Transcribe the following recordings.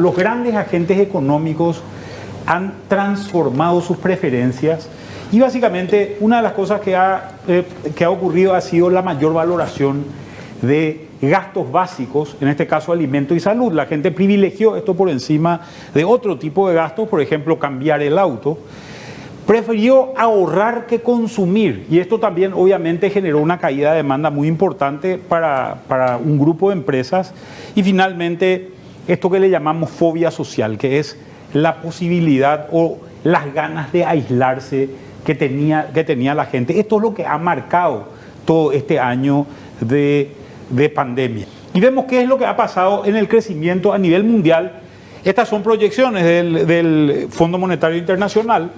los grandes agentes económicos han transformado sus preferencias y básicamente una de las cosas que ha, eh, que ha ocurrido ha sido la mayor valoración de gastos básicos, en este caso alimento y salud. La gente privilegió esto por encima de otro tipo de gastos, por ejemplo, cambiar el auto. Prefirió ahorrar que consumir y esto también obviamente generó una caída de demanda muy importante para, para un grupo de empresas y finalmente esto que le llamamos fobia social, que es la posibilidad o las ganas de aislarse que tenía, que tenía la gente. Esto es lo que ha marcado todo este año de, de pandemia. Y vemos qué es lo que ha pasado en el crecimiento a nivel mundial. Estas son proyecciones del, del Fondo Monetario Internacional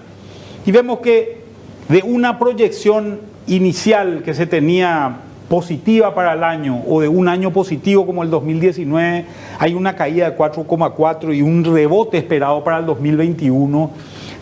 y vemos que de una proyección inicial que se tenía positiva para el año o de un año positivo como el 2019, hay una caída de 4,4 y un rebote esperado para el 2021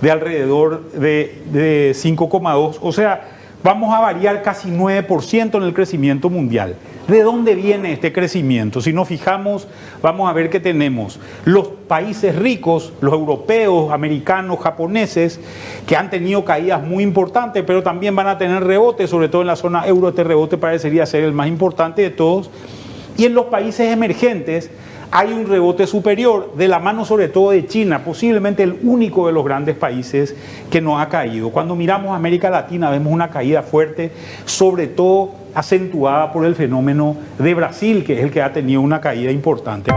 de alrededor de, de 5,2. O sea, vamos a variar casi 9% en el crecimiento mundial. ¿De dónde viene este crecimiento? Si nos fijamos, vamos a ver que tenemos los países ricos, los europeos, americanos, japoneses, que han tenido caídas muy importantes, pero también van a tener rebotes, sobre todo en la zona euro, este rebote parecería ser el más importante de todos. Y en los países emergentes, hay un rebote superior de la mano sobre todo de China, posiblemente el único de los grandes países que no ha caído. Cuando miramos América Latina vemos una caída fuerte, sobre todo acentuada por el fenómeno de Brasil, que es el que ha tenido una caída importante.